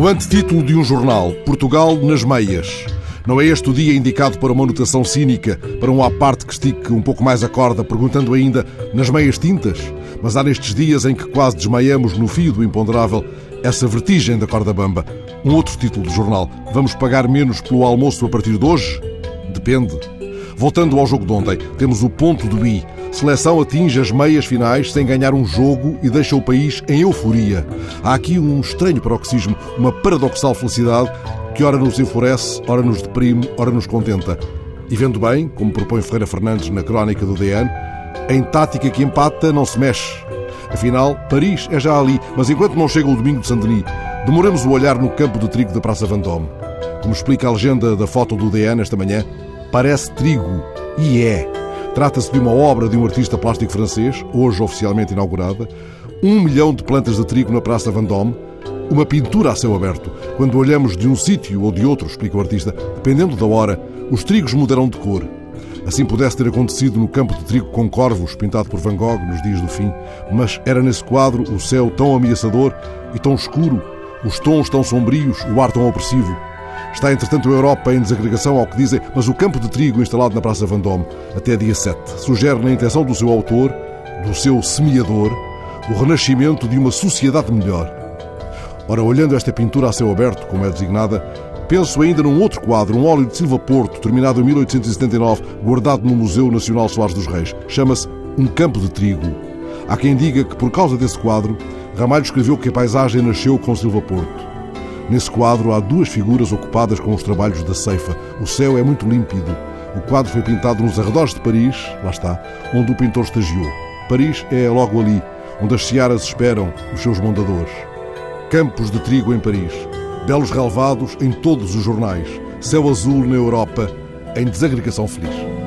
O antetítulo de um jornal, Portugal nas meias. Não é este o dia indicado para uma anotação cínica, para um à parte que estique um pouco mais a corda, perguntando ainda nas meias tintas? Mas há nestes dias em que quase desmaiamos no fio do imponderável essa vertigem da corda bamba. Um outro título do jornal. Vamos pagar menos pelo almoço a partir de hoje? Depende. Voltando ao jogo de ontem, temos o ponto do I. Seleção atinge as meias finais sem ganhar um jogo e deixa o país em euforia. Há aqui um estranho paroxismo, uma paradoxal felicidade que ora nos enfurece, ora nos deprime, ora nos contenta. E vendo bem, como propõe Ferreira Fernandes na crónica do DN, em tática que empata não se mexe. Afinal, Paris é já ali, mas enquanto não chega o domingo de Saint-Denis, demoremos o olhar no campo de trigo da Praça Vendôme. Como explica a legenda da foto do DN esta manhã, parece trigo. E é. Trata-se de uma obra de um artista plástico francês, hoje oficialmente inaugurada. Um milhão de plantas de trigo na Praça Vendôme. Uma pintura a céu aberto. Quando olhamos de um sítio ou de outro, explica o artista, dependendo da hora, os trigos mudarão de cor. Assim pudesse ter acontecido no campo de trigo com corvos, pintado por Van Gogh nos dias do fim, mas era nesse quadro o céu tão ameaçador e tão escuro, os tons tão sombrios, o ar tão opressivo. Está, entretanto, a Europa em desagregação ao que dizem, mas o campo de trigo instalado na Praça Vendôme até dia 7 sugere na intenção do seu autor, do seu semeador, o renascimento de uma sociedade melhor. Ora, olhando esta pintura a céu aberto, como é designada, penso ainda num outro quadro, um óleo de Silva Porto, terminado em 1879, guardado no Museu Nacional Soares dos Reis. Chama-se Um Campo de Trigo. Há quem diga que, por causa desse quadro, Ramalho escreveu que a paisagem nasceu com Silva Porto. Nesse quadro há duas figuras ocupadas com os trabalhos da ceifa. O céu é muito límpido. O quadro foi pintado nos arredores de Paris, lá está, onde o pintor estagiou. Paris é logo ali, onde as searas esperam os seus mondadores. Campos de trigo em Paris, belos relevados em todos os jornais, céu azul na Europa, em desagregação feliz.